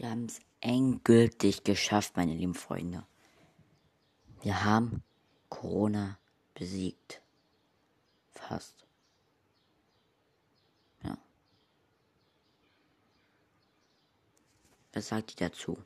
Wir haben es endgültig geschafft, meine lieben Freunde. Wir haben Corona besiegt. Fast. Ja. Was sagt ihr dazu?